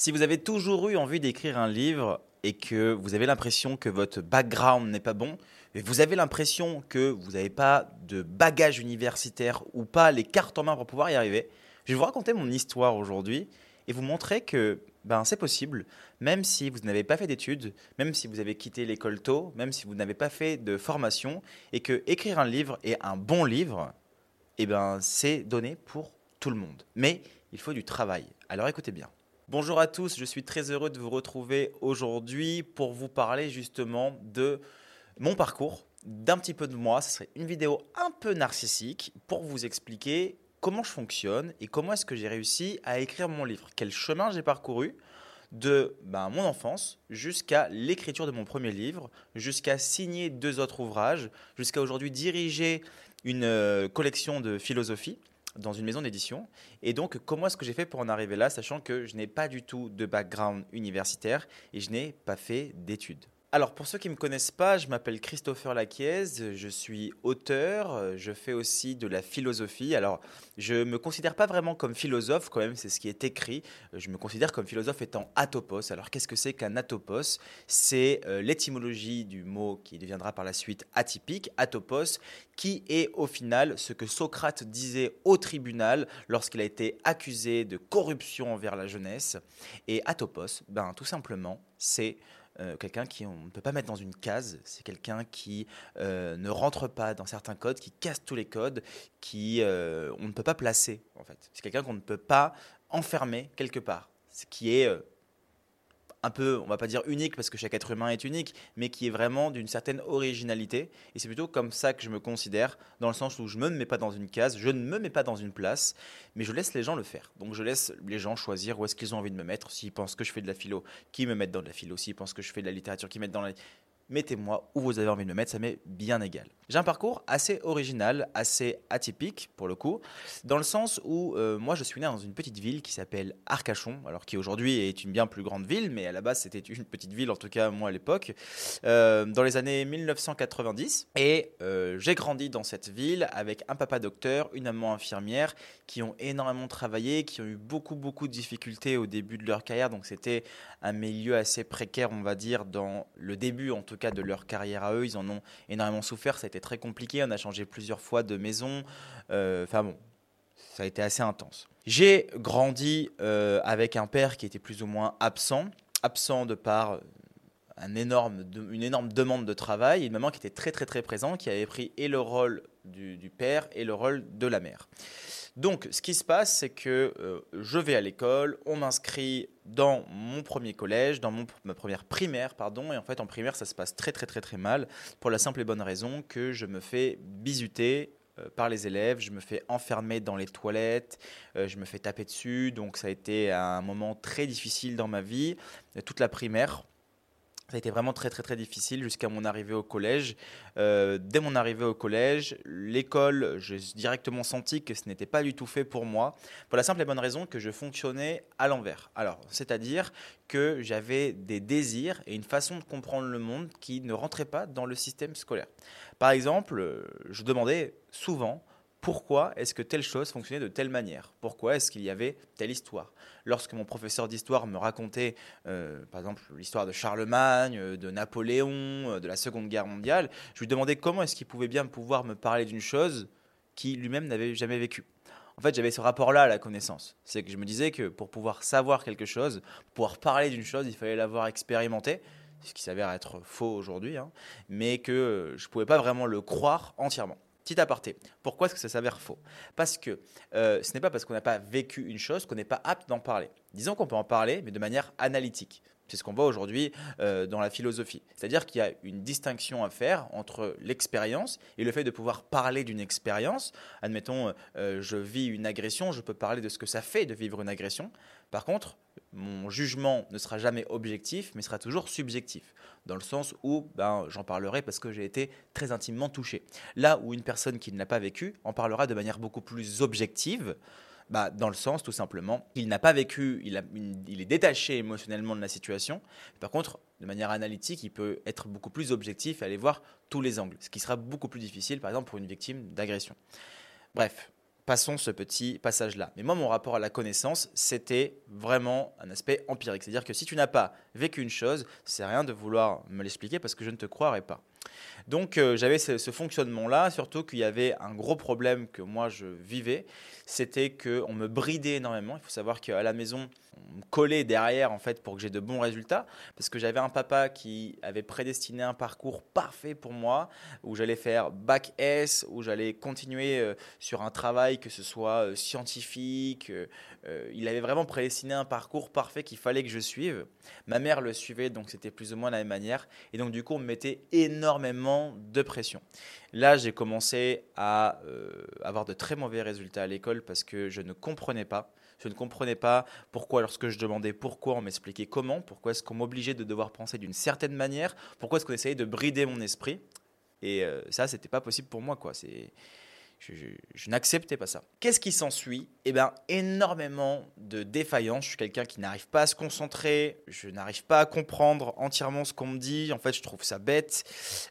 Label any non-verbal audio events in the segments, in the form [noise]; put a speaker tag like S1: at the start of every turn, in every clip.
S1: Si vous avez toujours eu envie d'écrire un livre et que vous avez l'impression que votre background n'est pas bon, et vous avez l'impression que vous n'avez pas de bagage universitaire ou pas les cartes en main pour pouvoir y arriver, je vais vous raconter mon histoire aujourd'hui et vous montrer que ben, c'est possible, même si vous n'avez pas fait d'études, même si vous avez quitté l'école tôt, même si vous n'avez pas fait de formation, et que écrire un livre et un bon livre, eh ben, c'est donné pour tout le monde. Mais il faut du travail. Alors écoutez bien. Bonjour à tous, je suis très heureux de vous retrouver aujourd'hui pour vous parler justement de mon parcours, d'un petit peu de moi. Ce serait une vidéo un peu narcissique pour vous expliquer comment je fonctionne et comment est-ce que j'ai réussi à écrire mon livre. Quel chemin j'ai parcouru de ben, mon enfance jusqu'à l'écriture de mon premier livre, jusqu'à signer deux autres ouvrages, jusqu'à aujourd'hui diriger une euh, collection de philosophie dans une maison d'édition. Et donc, comment est-ce que j'ai fait pour en arriver là, sachant que je n'ai pas du tout de background universitaire et je n'ai pas fait d'études? Alors, pour ceux qui ne me connaissent pas, je m'appelle Christopher Laquiez, je suis auteur, je fais aussi de la philosophie. Alors, je ne me considère pas vraiment comme philosophe, quand même, c'est ce qui est écrit. Je me considère comme philosophe étant atopos. Alors, qu'est-ce que c'est qu'un atopos? C'est euh, l'étymologie du mot qui deviendra par la suite atypique, atopos, qui est au final ce que Socrate disait au tribunal lorsqu'il a été accusé de corruption envers la jeunesse. Et atopos, ben, tout simplement, c'est euh, quelqu'un qui on ne peut pas mettre dans une case, c'est quelqu'un qui euh, ne rentre pas dans certains codes, qui casse tous les codes, qui euh, on ne peut pas placer en fait. C'est quelqu'un qu'on ne peut pas enfermer quelque part, ce qui est un peu, on va pas dire unique parce que chaque être humain est unique, mais qui est vraiment d'une certaine originalité. Et c'est plutôt comme ça que je me considère, dans le sens où je ne me mets pas dans une case, je ne me mets pas dans une place, mais je laisse les gens le faire. Donc je laisse les gens choisir où est-ce qu'ils ont envie de me mettre. S'ils pensent que je fais de la philo, qui me mettent dans de la philo. S'ils pensent que je fais de la littérature, qui mettent dans la mettez-moi où vous avez envie de me mettre, ça m'est bien égal. J'ai un parcours assez original, assez atypique pour le coup, dans le sens où euh, moi je suis né dans une petite ville qui s'appelle Arcachon, alors qui aujourd'hui est une bien plus grande ville, mais à la base c'était une petite ville, en tout cas moi à l'époque, euh, dans les années 1990. Et euh, j'ai grandi dans cette ville avec un papa docteur, une maman infirmière, qui ont énormément travaillé, qui ont eu beaucoup beaucoup de difficultés au début de leur carrière, donc c'était un milieu assez précaire, on va dire, dans le début en tout cas de leur carrière à eux. Ils en ont énormément souffert, ça a été très compliqué, on a changé plusieurs fois de maison. Euh, enfin bon, ça a été assez intense. J'ai grandi euh, avec un père qui était plus ou moins absent, absent de par un énorme, une énorme demande de travail, et une maman qui était très très très présente, qui avait pris et le rôle du père et le rôle de la mère. Donc, ce qui se passe, c'est que euh, je vais à l'école, on m'inscrit dans mon premier collège, dans ma première primaire, pardon, et en fait, en primaire, ça se passe très, très, très, très mal, pour la simple et bonne raison que je me fais bisuter euh, par les élèves, je me fais enfermer dans les toilettes, euh, je me fais taper dessus, donc ça a été un moment très difficile dans ma vie, toute la primaire. Ça a été vraiment très très très difficile jusqu'à mon arrivée au collège. Euh, dès mon arrivée au collège, l'école, j'ai directement senti que ce n'était pas du tout fait pour moi, pour la simple et bonne raison que je fonctionnais à l'envers. Alors, c'est-à-dire que j'avais des désirs et une façon de comprendre le monde qui ne rentrait pas dans le système scolaire. Par exemple, je demandais souvent pourquoi est-ce que telle chose fonctionnait de telle manière? Pourquoi est-ce qu'il y avait telle histoire? Lorsque mon professeur d'histoire me racontait, euh, par exemple, l'histoire de Charlemagne, euh, de Napoléon, euh, de la Seconde Guerre mondiale, je lui demandais comment est-ce qu'il pouvait bien pouvoir me parler d'une chose qu'il lui-même n'avait jamais vécue. En fait, j'avais ce rapport-là à la connaissance. C'est que je me disais que pour pouvoir savoir quelque chose, pour pouvoir parler d'une chose, il fallait l'avoir expérimenté, ce qui s'avère être faux aujourd'hui, hein, mais que je ne pouvais pas vraiment le croire entièrement. Petit aparté. Pourquoi est-ce que ça s'avère faux? Parce que euh, ce n'est pas parce qu'on n'a pas vécu une chose qu'on n'est pas apte d'en parler. Disons qu'on peut en parler, mais de manière analytique. C'est ce qu'on voit aujourd'hui euh, dans la philosophie. C'est-à-dire qu'il y a une distinction à faire entre l'expérience et le fait de pouvoir parler d'une expérience. Admettons, euh, je vis une agression, je peux parler de ce que ça fait de vivre une agression. Par contre, mon jugement ne sera jamais objectif, mais sera toujours subjectif, dans le sens où ben, j'en parlerai parce que j'ai été très intimement touché. Là où une personne qui ne l'a pas vécu en parlera de manière beaucoup plus objective, bah, dans le sens tout simplement, il n'a pas vécu, il, il, est détaché émotionnellement de la situation. Par contre, de manière analytique, il peut être beaucoup plus objectif et aller voir tous les angles, ce qui sera beaucoup plus difficile, par exemple, pour une victime d'agression. Bref, Passons ce petit passage-là. Mais moi, mon rapport à la connaissance, c'était vraiment un aspect empirique. C'est-à-dire que si tu n'as pas vécu une chose, c'est rien de vouloir me l'expliquer parce que je ne te croirais pas. Donc euh, j'avais ce, fonctionnement-là, surtout qu'il y avait un gros problème que moi je vivais, c'était qu'on me bridait énormément. Il faut savoir qu'à la maison, on me collait derrière en fait pour que j'ai de bons résultats, parce que j'avais un papa qui avait prédestiné un parcours parfait pour moi, où j'allais faire bac S, où j'allais continuer euh, sur un travail que ce soit euh, scientifique. Il avait vraiment prédestiné un parcours parfait qu'il fallait que je suive. Ma mère le suivait, donc c'était plus ou moins la même manière. Et donc du coup, on me mettait énormément de pression. Là, j'ai commencé à euh, avoir de très mauvais résultats à l'école parce que je ne comprenais pas. Je ne comprenais pas pourquoi, lorsque je demandais pourquoi, on m'expliquait comment, pourquoi est-ce qu'on m'obligeait de devoir penser d'une certaine manière, pourquoi est-ce qu'on essayait de brider mon esprit. Et euh, ça, c'était pas possible pour moi, quoi. C'est je, n'acceptais pas ça. Qu'est-ce qui s'ensuit? Eh bien, énormément de défaillances. Je suis quelqu'un qui n'arrive pas à se concentrer, je n'arrive pas à comprendre entièrement ce qu'on me dit. En fait, je trouve ça bête.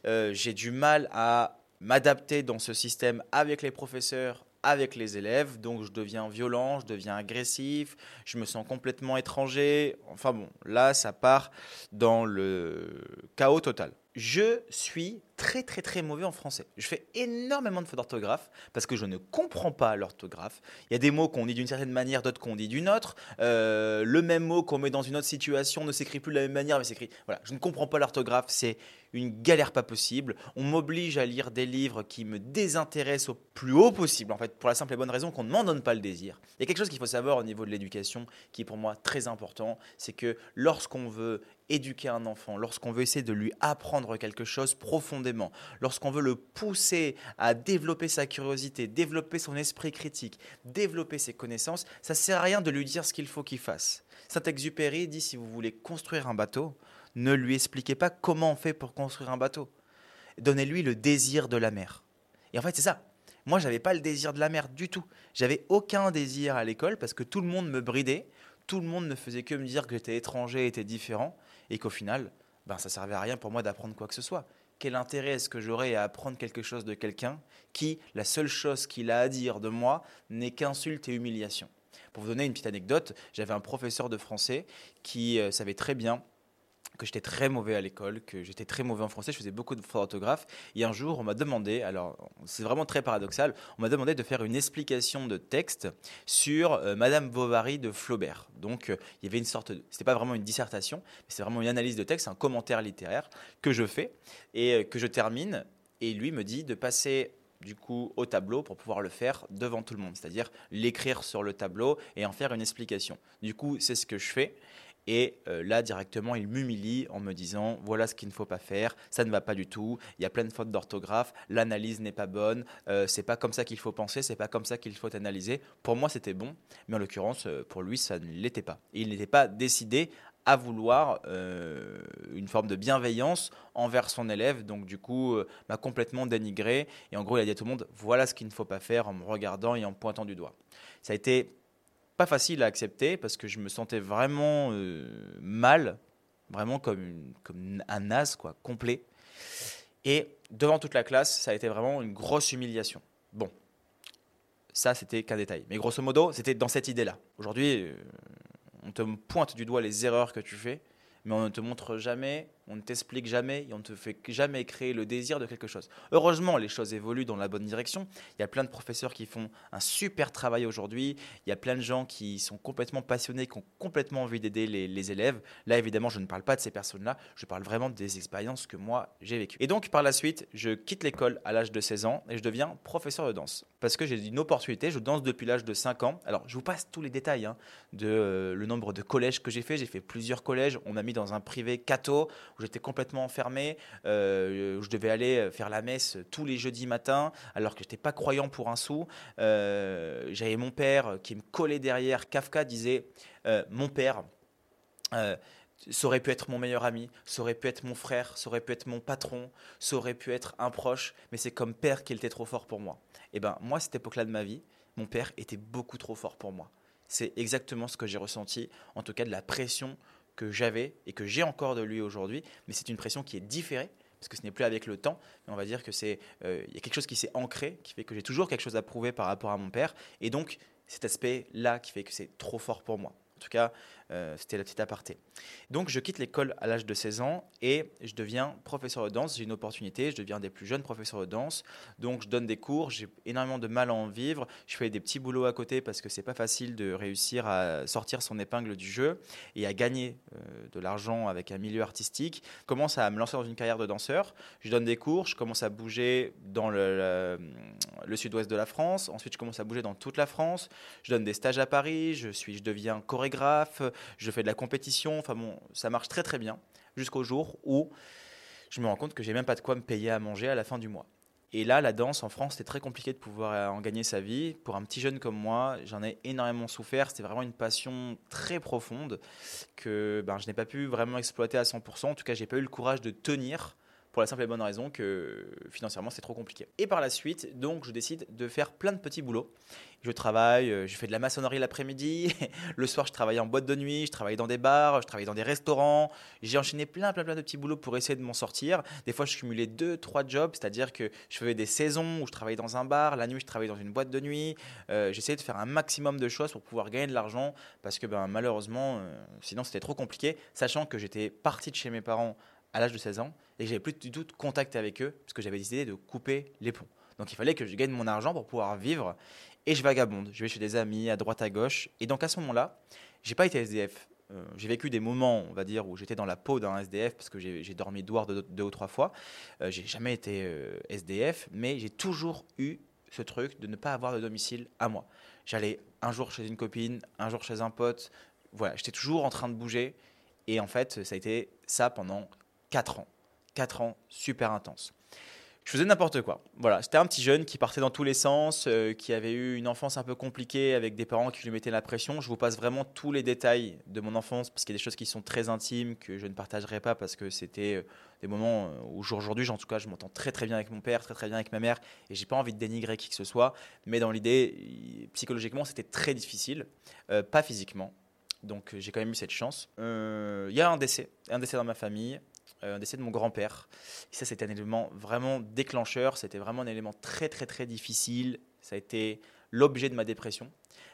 S1: Euh, j'ai du mal à m'adapter dans ce système avec les professeurs, avec les élèves, donc je deviens violent, je deviens agressif, je me sens complètement étranger. Enfin bon, là, ça part dans le chaos total. Je suis très très très mauvais en français. Je fais énormément de fautes d'orthographe parce que je ne comprends pas l'orthographe. Il y a des mots qu'on dit d'une certaine manière, d'autres qu'on dit d'une autre. Euh, le même mot qu'on met dans une autre situation ne s'écrit plus de la même manière, mais s'écrit. Voilà, je ne comprends pas l'orthographe. C'est une galère pas possible. On m'oblige à lire des livres qui me désintéressent au plus haut possible, en fait, pour la simple et bonne raison qu'on ne m'en donne pas le désir. Il y a quelque chose qu'il faut savoir au niveau de l'éducation qui est pour moi très important, c'est que lorsqu'on veut éduquer un enfant, lorsqu'on veut essayer de lui apprendre quelque chose profondément, lorsqu'on veut le pousser à développer sa curiosité, développer son esprit critique, développer ses connaissances, ça sert à rien de lui dire ce qu'il faut qu'il fasse. Saint-Exupéry dit si vous voulez construire un bateau, ne lui expliquez pas comment on fait pour construire un bateau. Donnez-lui le désir de la mer. Et en fait, c'est ça. Moi, j'avais pas le désir de la mer du tout. J'avais aucun désir à l'école parce que tout le monde me bridait, tout le monde ne faisait que me dire que j'étais étranger, était différent, et qu'au final, ben, ça servait à rien pour moi d'apprendre quoi que ce soit. Quel intérêt est-ce que j'aurais à apprendre quelque chose de quelqu'un qui, la seule chose qu'il a à dire de moi, n'est qu'insulte et humiliation? Pour vous donner une petite anecdote, j'avais un professeur de français qui euh, savait très bien que j'étais très mauvais à l'école, que j'étais très mauvais en français, je faisais beaucoup de fautes d'orthographe. Et un jour, on m'a demandé, alors c'est vraiment très paradoxal, on m'a demandé de faire une explication de texte sur euh, Madame Bovary de Flaubert. Donc euh, il y avait une sorte, de, c'était pas vraiment une dissertation, mais c'est vraiment une analyse de texte, un commentaire littéraire que je fais et euh, que je termine. Et lui me dit de passer du coup au tableau pour pouvoir le faire devant tout le monde, c'est-à-dire l'écrire sur le tableau et en faire une explication. Du coup, c'est ce que je fais. Et euh, là, directement, il m'humilie en me disant voilà ce qu'il ne faut pas faire, ça ne va pas du tout, il y a plein de fautes d'orthographe, l'analyse n'est pas bonne, euh, c'est pas comme ça qu'il faut penser, c'est pas comme ça qu'il faut analyser. Pour moi, c'était bon, mais en l'occurrence, euh, pour lui, ça ne l'était pas. il n'était pas décidé à vouloir une forme de bienveillance envers son élève, donc du coup m'a complètement dénigré et en gros il a dit à tout le monde voilà ce qu'il ne faut pas faire en me regardant et en pointant du doigt. Ça a été pas facile à accepter parce que je me sentais vraiment euh, mal, vraiment comme, comme un as, quoi, complet. Et devant toute la classe, ça a été vraiment une grosse humiliation. Bon, ça c'était qu'un détail. Mais grosso modo, c'était dans cette idée-là. Aujourd'hui, euh, on te pointe du doigt les erreurs que tu fais, mais on ne te montre jamais on ne t'explique jamais et on ne te fait jamais créer le désir de quelque chose. Heureusement, les choses évoluent dans la bonne direction. Il y a plein de professeurs qui font un super travail aujourd'hui. Il y a plein de gens qui sont complètement passionnés, qui ont complètement envie d'aider les, élèves. Là, évidemment, je ne parle pas de ces personnes-là. Je parle vraiment des expériences que moi, j'ai vécues. Et donc, par la suite, je quitte l'école à l'âge de 16 ans et je deviens professeur de danse. Parce que j'ai une opportunité. Je danse depuis l'âge de 5 ans. Alors, je vous passe tous les détails hein, de euh, le nombre de collèges que j'ai fait. J'ai fait plusieurs collèges. On m'a mis dans un privé catho où j'étais complètement enfermé, euh, où je devais aller faire la messe tous les jeudis matins, alors que je n'étais pas croyant pour un sou. Euh, j'avais mon père qui me collait derrière. Kafka disait euh, Mon père. ça aurait pu être mon meilleur ami, ça aurait pu être mon frère, ça aurait pu être mon patron, ça aurait pu être un proche, mais c'est comme père qu'il était trop fort pour moi. Et eh ben moi, à cette époque-là de ma vie, mon père était beaucoup trop fort pour moi. C'est exactement ce que j'ai ressenti, en tout cas de la pression que j'avais et que j'ai encore de lui aujourd'hui, mais c'est une pression qui est différée parce que ce n'est plus avec le temps, mais on va dire que c'est, euh, il y a quelque chose qui s'est ancré, qui fait que j'ai toujours quelque chose à prouver par rapport à mon père, et donc cet aspect-là qui fait que c'est trop fort pour moi. En tout cas, euh, c'était la petite aparté. Donc, je quitte l'école à l'âge de 16 ans et je deviens professeur de danse. J'ai une opportunité, je deviens des plus jeunes professeurs de danse. Donc, je donne des cours. J'ai énormément de mal à en vivre. Je fais des petits boulots à côté parce que c'est pas facile de réussir à sortir son épingle du jeu et à gagner euh, de l'argent avec un milieu artistique. Je commence à me lancer dans une carrière de danseur. Je donne des cours. Je commence à bouger dans le, le, sud-ouest de la France. Ensuite, je commence à bouger dans toute la France. Je donne des stages à Paris. Je, suis, je deviens chorégraphe je fais de la compétition, enfin bon, ça marche très très bien, jusqu'au jour où je me rends compte que j'ai même pas de quoi me payer à manger à la fin du mois. Et là, la danse en France, c'était très compliqué de pouvoir en gagner sa vie. Pour un petit jeune comme moi, j'en ai énormément souffert. C'était vraiment une passion très profonde que ben, je n'ai pas pu vraiment exploiter à 100%. En tout cas, j'ai pas eu le courage de tenir pour la simple et bonne raison que financièrement c'est trop compliqué. Et par la suite, donc je décide de faire plein de petits boulots. Je travaille, euh, je fais de la maçonnerie l'après-midi, [laughs] le soir je travaille en boîte de nuit, je travaille dans des bars, je travaille dans des restaurants. J'ai enchaîné plein plein plein de petits boulots pour essayer de m'en sortir. Des fois je cumulais deux, trois jobs, c'est-à-dire que je faisais des saisons où je travaillais dans un bar, la nuit je travaillais dans une boîte de nuit. Euh, j'essayais de faire un maximum de choses pour pouvoir gagner de l'argent parce que ben, malheureusement, euh, sinon c'était trop compliqué, sachant que j'étais parti de chez mes parents à l'âge de 16 ans et que j'avais plus du tout de contact avec eux parce que j'avais décidé de couper les ponts. Donc il fallait que je gagne mon argent pour pouvoir vivre et je vagabonde. Je vais chez des amis à droite à gauche et donc à ce moment-là, j'ai pas été SDF. Euh, j'ai vécu des moments, on va dire, où j'étais dans la peau d'un SDF parce que j'ai dormi dehors deux, ou trois fois. Euh, j'ai jamais été euh, SDF, mais j'ai toujours eu ce truc de ne pas avoir de domicile à moi. J'allais un jour chez une copine, un jour chez un pote. Voilà, j'étais toujours en train de bouger. Et en fait, ça a été ça pendant 4 ans. 4 ans super intenses. Je faisais n'importe quoi. Voilà, c'était un petit jeune qui partait dans tous les sens, euh, qui avait eu une enfance un peu compliquée avec des parents qui lui mettaient la pression. Je vous passe vraiment tous les détails de mon enfance parce qu'il y a des choses qui sont très intimes que je ne partagerai pas parce que c'était euh, des moments euh, où aujourd'hui, en tout cas, je m'entends très très bien avec mon père, très très bien avec ma mère et j'ai pas envie de dénigrer qui que ce soit. Mais dans l'idée, psychologiquement, c'était très difficile, pas physiquement. Donc j'ai quand même eu cette chance. Il y a un décès, un décès dans ma famille. Euh, un décès de mon grand-père. Ça, c'était un élément vraiment déclencheur. C'était vraiment un élément très, très, très difficile. Ça a été l'objet de ma dépression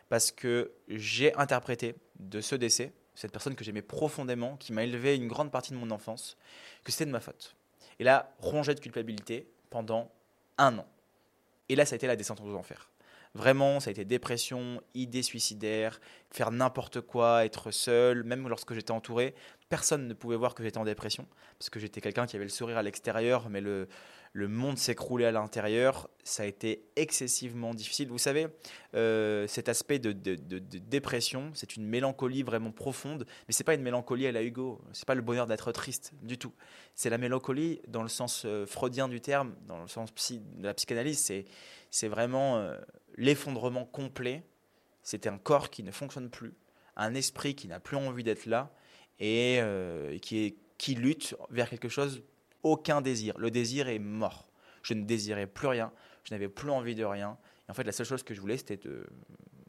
S1: parce que j'ai interprété de ce décès, cette personne que j'aimais profondément, qui m'a élevé une grande partie de mon enfance, que c'était de ma faute. Et là, rongé de culpabilité pendant un an. Et là, ça a été la descente aux enfers. Vraiment, ça a été dépression, idées suicidaires, faire n'importe quoi, être seul, même lorsque j'étais entouré. Personne ne pouvait voir que j'étais en dépression, parce que j'étais quelqu'un qui avait le sourire à l'extérieur, mais le, le monde s'écroulait à l'intérieur. Ça a été excessivement difficile. Vous savez, euh, cet aspect de, de, dépression, c'est une mélancolie vraiment profonde, mais c'est pas une mélancolie à la Hugo. C'est pas le bonheur d'être triste du tout. C'est la mélancolie dans le sens euh, freudien du terme, dans le sens de la psychanalyse. C'est vraiment euh, l'effondrement complet. C'était un corps qui ne fonctionne plus, un esprit qui n'a plus envie d'être là et, euh, qui, lutte vers quelque chose, aucun désir. Le désir est mort. Je ne désirais plus rien, je n'avais plus envie de rien. Et en fait, la seule chose que je voulais, c'était de,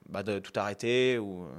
S1: bah, de tout arrêter. Ou, euh,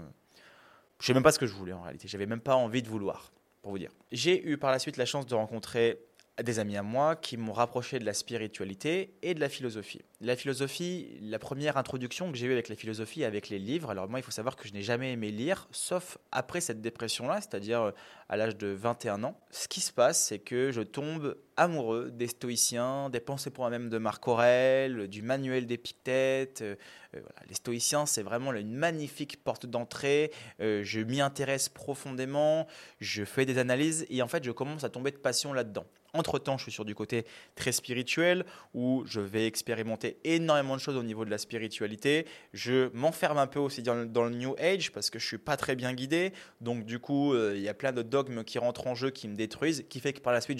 S1: je sais même pas ce que je voulais en réalité. J'avais même pas envie de vouloir, pour vous dire. J'ai eu par la suite la chance de rencontrer des amis à moi qui m'ont rapproché de la spiritualité et de la philosophie. La philosophie, la première introduction que j'ai eue avec la philosophie, avec les livres, alors moi il faut savoir que je n'ai jamais aimé lire, sauf après cette dépression-là, c'est-à-dire euh, à l'âge de 21 ans. Ce qui se passe, c'est que je tombe amoureux des stoïciens, des pensées pour moi-même de Marc Aurèle, du manuel d'Épictète. Euh, euh, les stoïciens, c'est vraiment une magnifique porte d'entrée. je m'y intéresse profondément, je fais des analyses et en fait je commence à tomber de passion là-dedans. Entre-temps, je suis sur du côté très spirituel où je vais expérimenter énormément de choses au niveau de la spiritualité. Je m'enferme un peu aussi dans le, New Age parce que je suis pas très bien guidé. Donc du coup, euh, il y a plein de dogmes qui rentrent en jeu, qui me détruisent, qui fait que par la suite,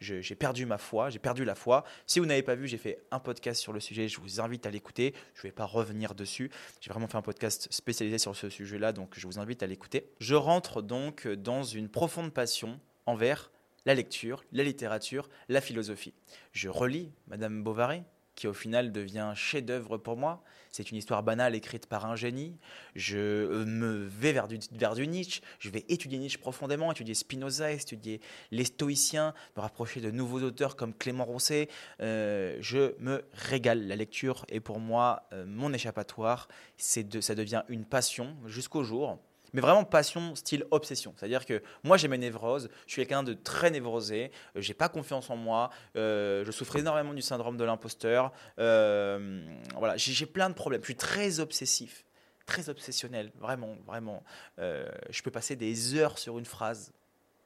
S1: j'ai perdu ma foi, j'ai perdu la foi. Si vous n'avez pas vu, j'ai fait un podcast sur le sujet, je vous invite à l'écouter. Je ne vais pas revenir dessus. J'ai vraiment fait un podcast spécialisé sur ce sujet-là, donc je vous invite à l'écouter. Je rentre donc dans une profonde passion envers la lecture, la littérature, la philosophie. Je relis Madame Bovary, qui au final devient chef-d'œuvre pour moi. C'est une histoire banale écrite par un génie. Je euh, me vais vers du, vers du Nietzsche. Je vais étudier Nietzsche profondément, étudier Spinoza, étudier les stoïciens, me rapprocher de nouveaux auteurs comme Clément Rousset. Euh, je me régale. La lecture est pour moi euh, mon échappatoire. De, ça devient une passion jusqu'au jour mais vraiment passion style obsession. C'est-à-dire que moi j'ai mes névroses, je suis quelqu'un de très névrosé, euh, j'ai pas confiance en moi, euh, je souffre énormément du syndrome de l'imposteur, euh, voilà, j'ai plein de problèmes, je suis très obsessif, très obsessionnel, vraiment, vraiment. je peux passer des heures sur une phrase,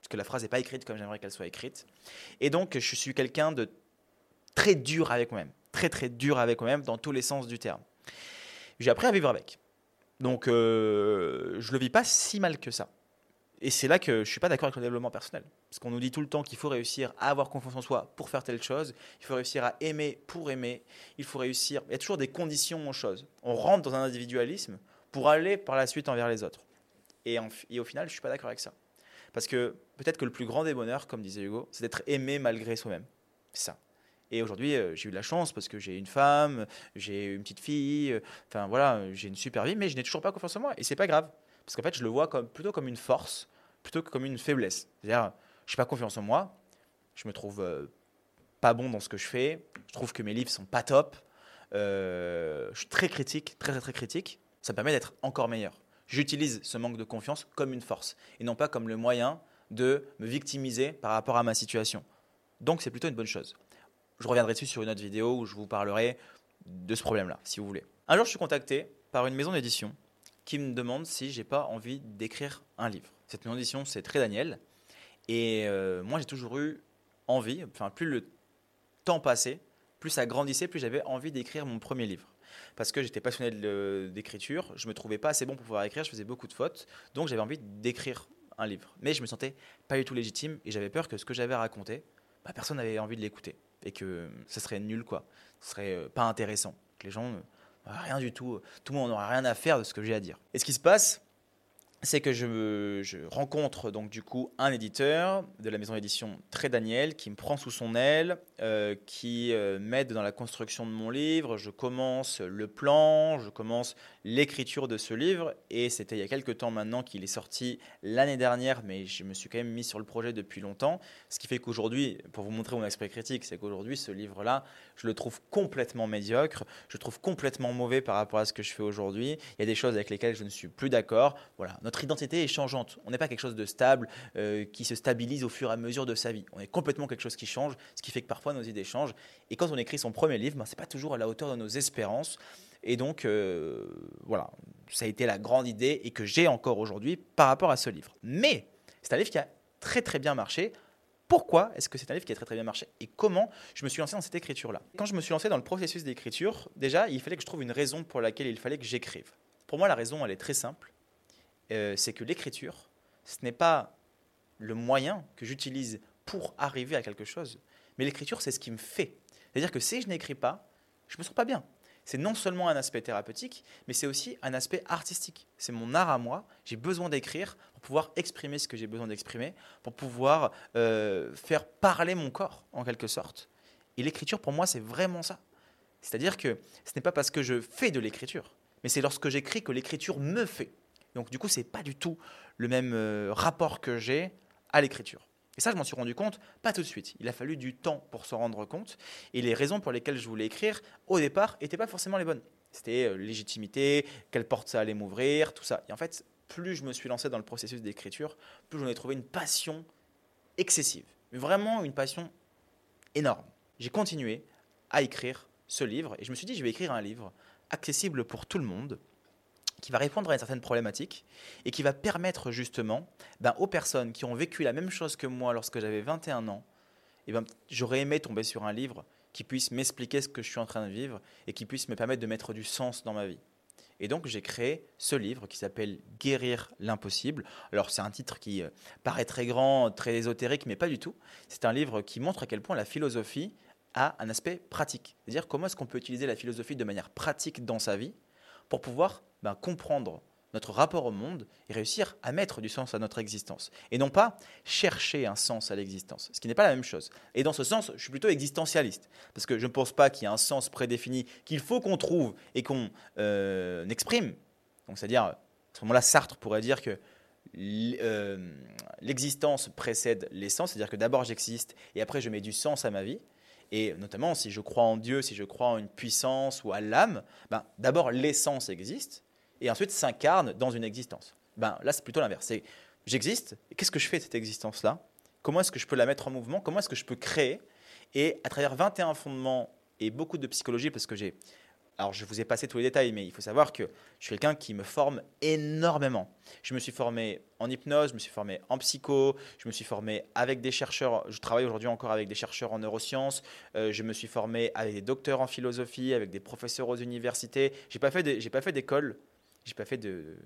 S1: parce que la phrase n'est pas écrite comme j'aimerais qu'elle soit écrite. Et donc je suis quelqu'un de très dur avec moi-même, très très dur avec moi-même dans tous les sens du terme. J'ai appris à vivre avec. Donc, euh, je le vis pas si mal que ça. Et c'est là que je suis pas d'accord avec le développement personnel. Parce qu'on nous dit tout le temps qu'il faut réussir à avoir confiance en soi pour faire telle chose. Il faut réussir à aimer pour aimer. Il faut réussir. Il y a toujours des conditions aux choses. On rentre dans un individualisme pour aller par la suite envers les autres. Et, et au final, je suis pas d'accord avec ça. Parce que peut-être que le plus grand des bonheurs, comme disait Hugo, c'est d'être aimé malgré soi-même. C'est ça. Et aujourd'hui, euh, j'ai eu de la chance parce que j'ai une femme, j'ai une petite fille, euh, enfin voilà, j'ai une super vie, mais je n'ai toujours pas confiance en moi. Et c'est pas grave. Parce qu'en fait, je le vois plutôt comme une force, plutôt que comme une faiblesse. C'est-à-dire, je n'ai pas confiance en moi, je me trouve euh, pas bon dans ce que je fais, je trouve que mes livres sont pas top, je suis très critique, très très très critique. Ça me permet d'être encore meilleur. J'utilise ce manque de confiance comme une force et non pas comme le moyen de me victimiser par rapport à ma situation. Donc c'est plutôt une bonne chose. Je reviendrai dessus sur une autre vidéo où je vous parlerai de ce problème-là, si vous voulez. Un jour, je suis contacté par une maison d'édition qui me demande si j'ai pas envie d'écrire un livre. Cette maison d'édition, c'est Très Daniel. Et euh, moi, j'ai toujours eu envie, enfin, plus le temps passait, plus ça grandissait, plus j'avais envie d'écrire mon premier livre. Parce que j'étais passionné d'écriture, je me trouvais pas assez bon pour pouvoir écrire, je faisais beaucoup de fautes, donc j'avais envie d'écrire un livre. Mais je me sentais pas du tout légitime et j'avais peur que ce que j'avais raconté, bah, personne n'avait envie de l'écouter et que ce serait nul, quoi. Ce serait euh, pas intéressant. Que les gens, euh, rien du tout, tout le monde n'aura rien à faire de ce que j'ai à dire. Et ce qui se passe, c'est que je, rencontre donc du coup un éditeur de la maison d'édition Très Daniel qui me prend sous son aile, euh, qui euh, m'aide dans la construction de mon livre. Je commence le plan, je commence l'écriture de ce livre et c'était il y a quelques temps maintenant qu'il est sorti l'année dernière, mais je me suis quand même mis sur le projet depuis longtemps. Ce qui fait qu'aujourd'hui, pour vous montrer mon esprit critique, c'est qu'aujourd'hui ce livre-là, je le trouve complètement médiocre, je le trouve complètement mauvais par rapport à ce que je fais aujourd'hui. Il y a des choses avec lesquelles je ne suis plus d'accord. Voilà notre identité est changeante. On n'est pas quelque chose de stable euh, qui se stabilise au fur et à mesure de sa vie. On est complètement quelque chose qui change, ce qui fait que parfois nos idées changent. Et quand on écrit son premier livre, ben, ce n'est pas toujours à la hauteur de nos espérances. Et donc, euh, voilà, ça a été la grande idée et que j'ai encore aujourd'hui par rapport à ce livre. Mais c'est un livre qui a très très bien marché. Pourquoi est-ce que c'est un livre qui a très très bien marché et comment je me suis lancé dans cette écriture-là? Quand je me suis lancé dans le processus d'écriture, déjà, il fallait que je trouve une raison pour laquelle il fallait que j'écrive. Pour moi, la raison, elle est très simple. Euh, c'est que l'écriture, ce n'est pas le moyen que j'utilise pour arriver à quelque chose, mais l'écriture, c'est ce qui me fait. C'est-à-dire que si je n'écris pas, je ne me sens pas bien. C'est non seulement un aspect thérapeutique, mais c'est aussi un aspect artistique. C'est mon art à moi. J'ai besoin d'écrire pour pouvoir exprimer ce que j'ai besoin d'exprimer, pour pouvoir euh, faire parler mon corps, en quelque sorte. Et l'écriture, pour moi, c'est vraiment ça. C'est-à-dire que ce n'est pas parce que je fais de l'écriture, mais c'est lorsque j'écris que l'écriture me fait. Donc du coup, c'est pas du tout le même euh, rapport que j'ai à l'écriture. Et ça, je m'en suis rendu compte pas tout de suite. Il a fallu du temps pour s'en rendre compte. Et les raisons pour lesquelles je voulais écrire, au départ, n'étaient pas forcément les bonnes. C'était euh, légitimité, quelle porte ça allait m'ouvrir, tout ça. Et en fait, plus je me suis lancé dans le processus d'écriture, plus j'en ai trouvé une passion excessive. Vraiment une passion énorme. J'ai continué à écrire ce livre et je me suis dit, je vais écrire un livre accessible pour tout le monde, qui va répondre à une certaine problématique et qui va permettre justement ben, aux personnes qui ont vécu la même chose que moi lorsque j'avais 21 ans, et ben, j'aurais aimé tomber sur un livre qui puisse m'expliquer ce que je suis en train de vivre et qui puisse me permettre de mettre du sens dans ma vie. Et donc j'ai créé ce livre qui s'appelle Guérir l'impossible. Alors c'est un titre qui euh, paraît très grand, très ésotérique, mais pas du tout. C'est un livre qui montre à quel point la philosophie a un aspect pratique. C'est-à-dire comment est-ce qu'on peut utiliser la philosophie de manière pratique dans sa vie pour pouvoir ben, comprendre notre rapport au monde et réussir à mettre du sens à notre existence. Et non pas chercher un sens à l'existence, ce qui n'est pas la même chose. Et dans ce sens, je suis plutôt existentialiste, parce que je ne pense pas qu'il y ait un sens prédéfini qu'il faut qu'on trouve et qu'on euh, exprime. Donc c'est-à-dire, à ce moment-là, Sartre pourrait dire que euh, l'existence précède l'essence, c'est-à-dire que d'abord j'existe et après je mets du sens à ma vie. Et notamment, si je crois en Dieu, si je crois en une puissance ou à l'âme, ben, d'abord l'essence existe, et ensuite s'incarne dans une existence. Ben, là, c'est plutôt l'inverse. J'existe, qu'est-ce que je fais de cette existence-là? Comment est-ce que je peux la mettre en mouvement? Comment est-ce que je peux créer? Et à travers 21 fondements et beaucoup de psychologie, parce que j'ai alors je vous ai passé tous les détails, mais il faut savoir que je suis quelqu'un qui me forme énormément. Je me suis formé en hypnose, je me suis formé en psycho, je me suis formé avec des chercheurs, je travaille aujourd'hui encore avec des chercheurs en neurosciences, euh, je me suis formé avec des docteurs en philosophie, avec des professeurs aux universités. J'ai pas fait j'ai pas fait d'école, j'ai pas de,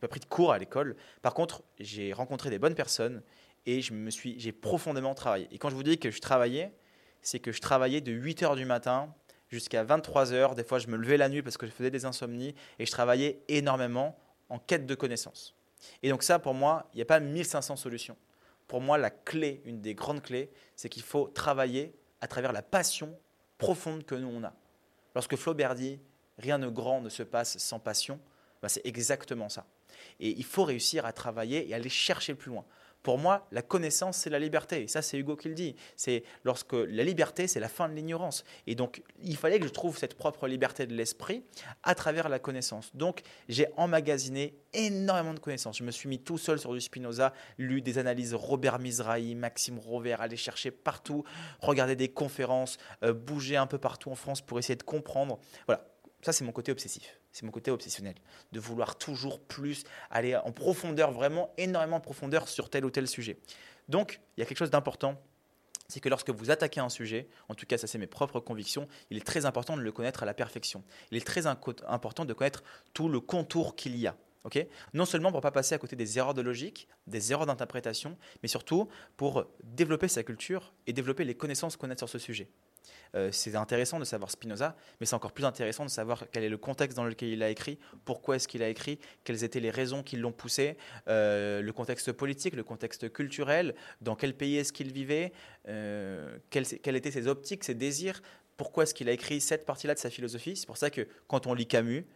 S1: pas pris de cours à l'école. Par contre, j'ai rencontré des bonnes personnes et je me suis, j'ai profondément travaillé. Et quand je vous dis que je travaillais, c'est que je travaillais de 8 heures du matin jusqu'à 23 heures. Des fois, je me levais la nuit parce que je faisais des insomnies et je travaillais énormément en quête de connaissances. Et donc ça, pour moi, il n'y a pas 1500 solutions. Pour moi, la clé, une des grandes clés, c'est qu'il faut travailler à travers la passion profonde que nous, on a. Lorsque Flaubert dit « rien de grand ne se passe sans passion ben, c'est exactement ça. Et il faut réussir à travailler et aller chercher plus loin. Pour moi, la connaissance, c'est la liberté. Et ça, c'est Hugo qui le dit. C'est lorsque la liberté, c'est la fin de l'ignorance. Et donc, il fallait que je trouve cette propre liberté de l'esprit à travers la connaissance. Donc, j'ai emmagasiné énormément de connaissances. Je me suis mis tout seul sur du Spinoza, lu des analyses Robert Mizrahi, Maxime Rovert, aller chercher partout, regarder des conférences, euh, bouger un peu partout en France pour essayer de comprendre. Voilà, ça, c'est mon côté obsessif. C'est mon côté obsessionnel. De vouloir toujours plus aller en profondeur, vraiment énormément de profondeur sur tel ou tel sujet. Donc, il y a quelque chose d'important. C'est que lorsque vous attaquez un sujet, en tout cas, ça c'est mes propres convictions, il est très important de le connaître à la perfection. Il est très important de connaître tout le contour qu'il y a. non seulement pour ne pas passer à côté des erreurs de logique, des erreurs d'interprétation, mais surtout pour développer sa culture et développer les connaissances qu'on a sur ce sujet. Euh, c'est intéressant de savoir Spinoza, mais c'est encore plus intéressant de savoir quel est le contexte dans lequel il a écrit, pourquoi est-ce qu'il a écrit, quelles étaient les raisons qui l'ont poussé, euh, le contexte politique, le contexte culturel, dans quel pays est-ce qu'il vivait, euh, quelles, étaient ses optiques, ses désirs, pourquoi est-ce qu'il a écrit cette partie-là de sa philosophie. C'est pour ça que quand on lit Camus,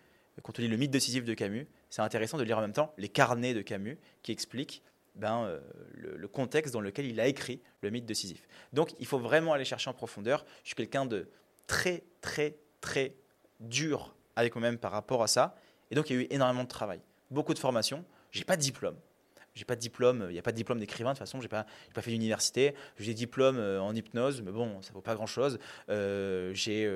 S1: quand on lit le mythe décisif de Camus, c'est intéressant de lire en même temps les carnets de Camus qui expliquent ben, euh, le, contexte dans lequel il a écrit le mythe de Sisyphe. Donc il faut vraiment aller chercher en profondeur. Je suis quelqu'un de très, très, très dur avec moi-même par rapport à ça. Et donc il y a eu énormément de travail, beaucoup de formation. J'ai pas de diplôme. J'ai pas de diplôme, il n'y a pas de diplôme d'écrivain, de toute façon, j'ai pas, pas fait d'université. J'ai des diplômes euh, en hypnose, mais bon, ça vaut pas grand-chose. Euh, j'ai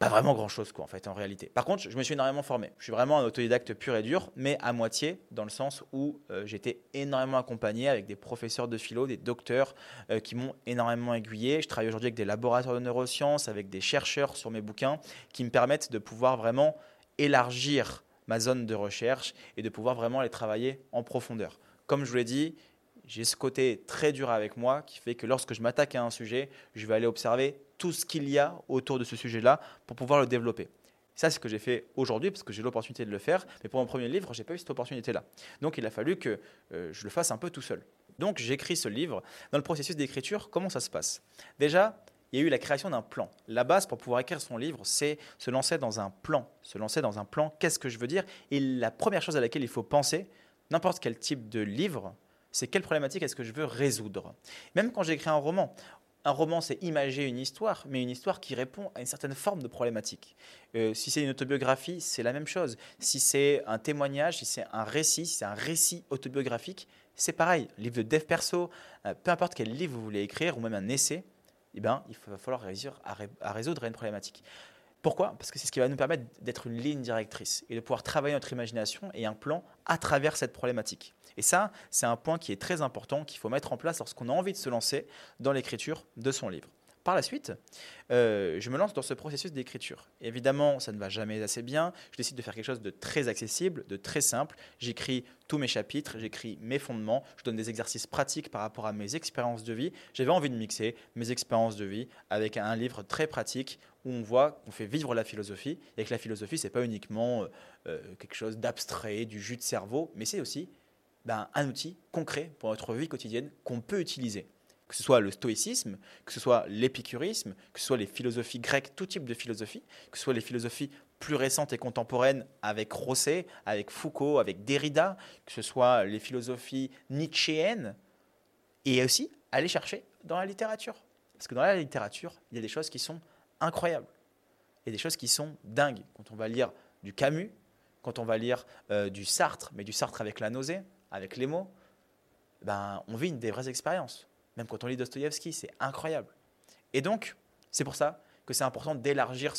S1: pas vraiment grand chose quoi en fait en réalité. Par contre, je me suis énormément formé. Je suis vraiment un autodidacte pur et dur, mais à moitié dans le sens où euh, j'étais énormément accompagné avec des professeurs de philo, des docteurs euh, qui m'ont énormément aiguillé. Je travaille aujourd'hui avec des laboratoires de neurosciences, avec des chercheurs sur mes bouquins qui me permettent de pouvoir vraiment élargir ma zone de recherche et de pouvoir vraiment aller travailler en profondeur. Comme je vous l'ai dit, j'ai ce côté très dur avec moi qui fait que lorsque je m'attaque à un sujet, je vais aller observer tout ce qu'il y a autour de ce sujet-là pour pouvoir le développer. Ça, c'est ce que j'ai fait aujourd'hui parce que j'ai l'opportunité de le faire. Mais pour mon premier livre, je n'ai pas eu cette opportunité-là. Donc, il a fallu que euh, je le fasse un peu tout seul. Donc, j'écris ce livre. Dans le processus d'écriture, comment ça se passe? Déjà, il y a eu la création d'un plan. La base pour pouvoir écrire son livre, c'est se lancer dans un plan. Se lancer dans un plan, qu'est-ce que je veux dire? Et la première chose à laquelle il faut penser, n'importe quel type de livre, c'est quelle problématique est-ce que je veux résoudre? Même quand j'écris un roman, un roman, c'est imager une histoire, mais une histoire qui répond à une certaine forme de problématique. Euh, si c'est une autobiographie, c'est la même chose. Si c'est un témoignage, si c'est un récit, si c'est un récit autobiographique, c'est pareil. Livre de dev perso, euh, peu importe quel livre vous voulez écrire, ou même un essai, eh ben, il va falloir à résoudre une problématique. Pourquoi? Parce que c'est ce qui va nous permettre d'être une ligne directrice et de pouvoir travailler notre imagination et un plan à travers cette problématique. Et ça, c'est un point qui est très important, qu'il faut mettre en place lorsqu'on a envie de se lancer dans l'écriture de son livre. Par la suite, euh, je me lance dans ce processus d'écriture. Évidemment, ça ne va jamais assez bien. Je décide de faire quelque chose de très accessible, de très simple. J'écris tous mes chapitres, j'écris mes fondements, je donne des exercices pratiques par rapport à mes expériences de vie. J'avais envie de mixer mes expériences de vie avec un livre très pratique où on voit qu'on fait vivre la philosophie et que la philosophie, c'est pas uniquement euh, euh, quelque chose d'abstrait, du jus de cerveau, mais c'est aussi ben, un outil concret pour notre vie quotidienne qu'on peut utiliser que ce soit le stoïcisme, que ce soit l'épicurisme, que ce soit les philosophies grecques, tout type de philosophie, que ce soit les philosophies plus récentes et contemporaines avec Rosset, avec Foucault, avec Derrida, que ce soit les philosophies nietzschéennes, et aussi aller chercher dans la littérature. Parce que dans la littérature, il y a des choses qui sont incroyables. Il y a des choses qui sont dingues. Quand on va lire du Camus, quand on va lire euh, du Sartre, mais du Sartre avec la nausée, avec les mots, ben, on vit une des vraies expériences. Même quand on lit Dostoïevski, c'est incroyable. Et donc, c'est pour ça que c'est important d'élargir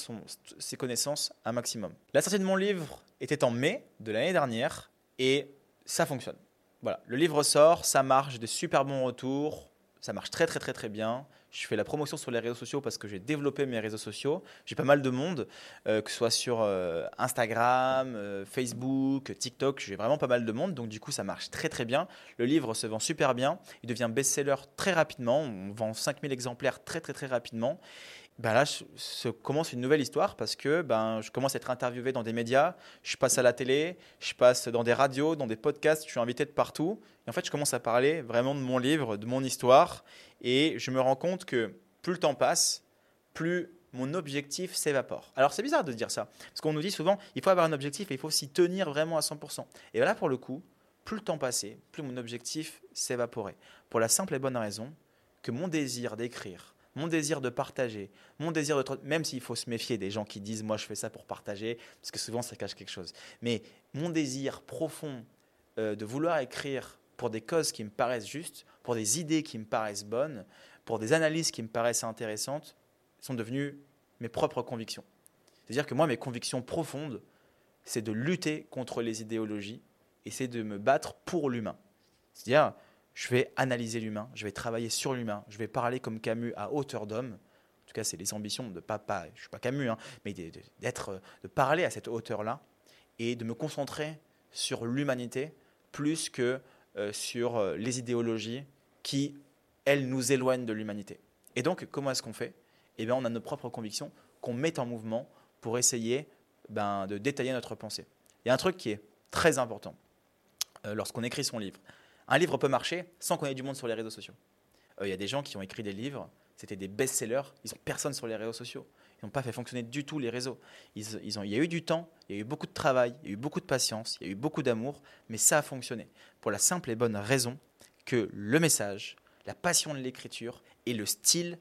S1: ses connaissances un maximum. La sortie de mon livre était en mai de l'année dernière et ça fonctionne. Voilà, le livre sort, ça marche, j'ai de super bons retours, ça marche très très très très bien. Je fais la promotion sur les réseaux sociaux parce que j'ai développé mes réseaux sociaux. J'ai pas mal de monde, euh, que ce soit sur euh, Instagram, euh, Facebook, TikTok. J'ai vraiment pas mal de monde. Donc, du coup, ça marche très très bien. Le livre se vend super bien. Il devient best-seller très rapidement. On vend 5000 exemplaires très très très rapidement. Ben là, se commence une nouvelle histoire parce que ben, je commence à être interviewé dans des médias, je passe à la télé, je passe dans des radios, dans des podcasts, je suis invité de partout. Et en fait, je commence à parler vraiment de mon livre, de mon histoire. Et je me rends compte que plus le temps passe, plus mon objectif s'évapore. Alors c'est bizarre de dire ça, parce qu'on nous dit souvent, il faut avoir un objectif et il faut s'y tenir vraiment à 100%. Et là, pour le coup, plus le temps passait, plus mon objectif s'évaporait. Pour la simple et bonne raison que mon désir d'écrire, mon désir de partager, mon désir de... Même s'il faut se méfier des gens qui disent moi je fais ça pour partager, parce que souvent ça cache quelque chose. Mais mon désir profond euh, de vouloir écrire pour des causes qui me paraissent justes, pour des idées qui me paraissent bonnes, pour des analyses qui me paraissent intéressantes, sont devenues mes propres convictions. C'est-à-dire que moi, mes convictions profondes, c'est de lutter contre les idéologies et c'est de me battre pour l'humain. C'est-à-dire, je vais analyser l'humain, je vais travailler sur l'humain, je vais parler comme Camus à hauteur d'homme. En tout cas, c'est les ambitions de papa, je suis pas Camus, hein, mais d'être, de parler à cette hauteur-là et de me concentrer sur l'humanité plus que euh, sur euh, les idéologies qui, elles, nous éloignent de l'humanité. Et donc, comment est-ce qu'on fait? Eh bien, on a nos propres convictions qu'on met en mouvement pour essayer ben, de détailler notre pensée. Il y a un truc qui est très important euh, lorsqu'on écrit son livre. Un livre peut marcher sans qu'on ait du monde sur les réseaux sociaux. Euh, il y a des gens qui ont écrit des livres, c'était des best-sellers, ils n'ont personne sur les réseaux sociaux. Ils n'ont pas fait fonctionner du tout les réseaux. Il y a eu du temps, il y a eu beaucoup de travail, il y a eu beaucoup de patience, il y a eu beaucoup d'amour, mais ça a fonctionné. Pour la simple et bonne raison que le message, la passion de l'écriture et le style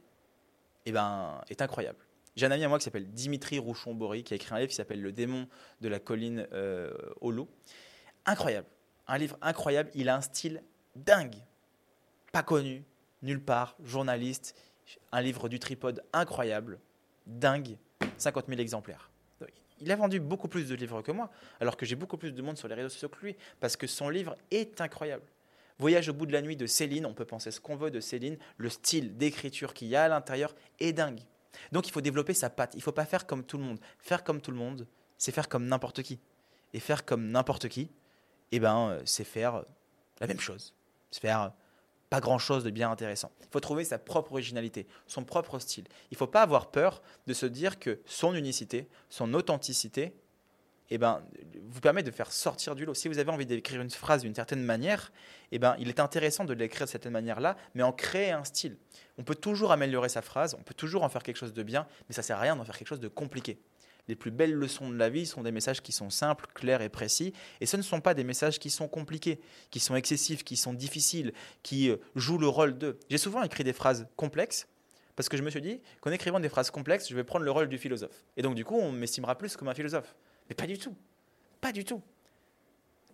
S1: eh ben, est incroyable. J'ai un ami à moi qui s'appelle Dimitri Rouchon-Bory, qui a écrit un livre qui s'appelle Le démon de la colline euh, au loup. Incroyable un livre incroyable. Il a un style dingue, pas connu, nulle part, journaliste. Un livre du tripode incroyable, dingue, 50 000 exemplaires. Il a vendu beaucoup plus de livres que moi, alors que j'ai beaucoup plus de monde sur les réseaux sociaux que lui, parce que son livre est incroyable. Voyage au bout de la nuit de Céline, on peut penser ce qu'on veut de Céline, le style d'écriture qu'il y a à l'intérieur est dingue. Donc il faut développer sa patte, il ne faut pas faire comme tout le monde. Faire comme tout le monde, c'est faire comme n'importe qui. Et faire comme n'importe qui, eh ben, euh, c'est faire la même chose. C'est faire pas grand-chose de bien intéressant. Il faut trouver sa propre originalité, son propre style. Il ne faut pas avoir peur de se dire que son unicité, son authenticité, eh ben, vous permet de faire sortir du lot. Si vous avez envie d'écrire une phrase d'une certaine manière, eh ben, il est intéressant de l'écrire de cette manière-là, mais en créer un style. On peut toujours améliorer sa phrase, on peut toujours en faire quelque chose de bien, mais ça ne sert à rien d'en faire quelque chose de compliqué les plus belles leçons de la vie sont des messages qui sont simples, clairs et précis. Et ce ne sont pas des messages qui sont compliqués, qui sont excessifs, qui sont difficiles, qui euh, jouent le rôle d'eux. J'ai souvent écrit des phrases complexes parce que je me suis dit qu'en écrivant des phrases complexes, je vais prendre le rôle du philosophe. Et donc, du coup, on m'estimera plus comme un philosophe. Mais pas du tout. Pas du tout.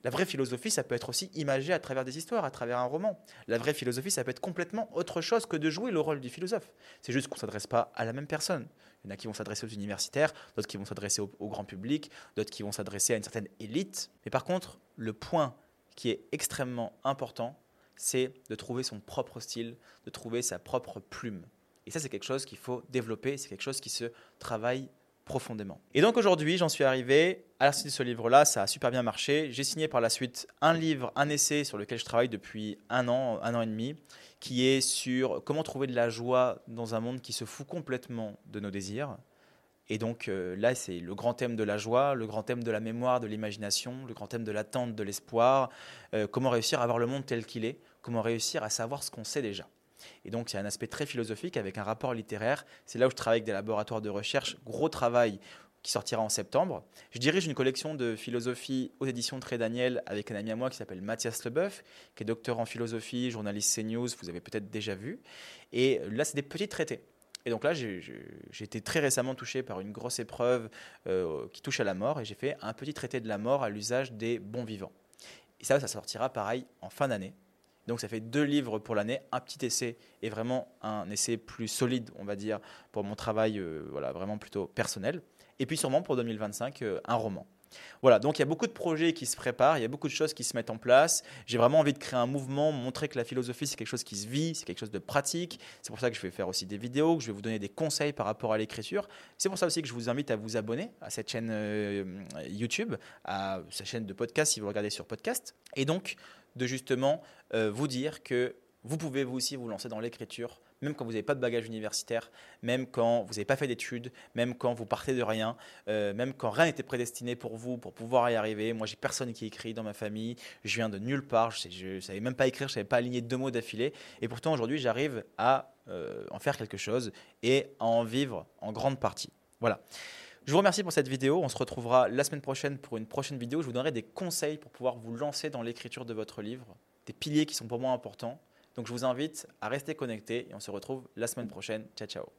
S1: La vraie philosophie, ça peut être aussi imagé à travers des histoires, à travers un roman. La vraie philosophie, ça peut être complètement autre chose que de jouer le rôle du philosophe. C'est juste qu'on ne s'adresse pas à la même personne. Il y en a qui vont s'adresser aux universitaires, d'autres qui vont s'adresser au, grand public, d'autres qui vont s'adresser à une certaine élite. Mais par contre, le point qui est extrêmement important, c'est de trouver son propre style, de trouver sa propre plume. Et ça, c'est quelque chose qu'il faut développer, c'est quelque chose qui se travaille profondément. Et donc aujourd'hui, j'en suis arrivé à la sortie de ce livre-là, ça a super bien marché. J'ai signé par la suite un livre, un essai sur lequel je travaille depuis un an, un an et demi, qui est sur comment trouver de la joie dans un monde qui se fout complètement de nos désirs. Et donc euh, là, c'est le grand thème de la joie, le grand thème de la mémoire, de l'imagination, le grand thème de l'attente, de l'espoir, euh, comment réussir à voir le monde tel qu'il est, comment réussir à savoir ce qu'on sait déjà? Et donc, il y a un aspect très philosophique avec un rapport littéraire. C'est là où je travaille avec des laboratoires de recherche. Gros travail qui sortira en septembre. Je dirige une collection de philosophie aux éditions Très Daniel avec un ami à moi qui s'appelle Mathias Leboeuf, qui est docteur en philosophie, journaliste CNews, vous avez peut-être déjà vu. Et là, c'est des petits traités. Et donc là, j'ai été très récemment touché par une grosse épreuve euh, qui touche à la mort, et j'ai fait un petit traité de la mort à l'usage des bons vivants. Et ça, ça sortira pareil en fin d'année. Donc ça fait deux livres pour l'année, un petit essai et vraiment un essai plus solide, on va dire, pour mon travail euh, voilà, vraiment plutôt personnel. Et puis sûrement pour 2025, euh, un roman. Voilà, donc il y a beaucoup de projets qui se préparent, il y a beaucoup de choses qui se mettent en place. J'ai vraiment envie de créer un mouvement, montrer que la philosophie, c'est quelque chose qui se vit, c'est quelque chose de pratique. C'est pour ça que je vais faire aussi des vidéos, que je vais vous donner des conseils par rapport à l'écriture. C'est pour ça aussi que je vous invite à vous abonner à cette chaîne euh, YouTube, à sa chaîne de podcast si vous regardez sur podcast. Et donc, de justement euh, vous dire que vous pouvez vous aussi vous lancer dans l'écriture, même quand vous n'avez pas de bagage universitaire, même quand vous n'avez pas fait d'études, même quand vous partez de rien, euh, même quand rien n'était prédestiné pour vous pour pouvoir y arriver. Moi, j'ai personne qui écrit dans ma famille, je viens de nulle part, je ne savais même pas écrire, je ne savais pas aligner deux mots d'affilée. Et pourtant, aujourd'hui, j'arrive à euh, en faire quelque chose et à en vivre en grande partie. Voilà. Je vous remercie pour cette vidéo. On se retrouvera la semaine prochaine pour une prochaine vidéo. Je vous donnerai des conseils pour pouvoir vous lancer dans l'écriture de votre livre, des piliers qui sont pour moi importants. Donc je vous invite à rester connecté et on se retrouve la semaine prochaine. Ciao ciao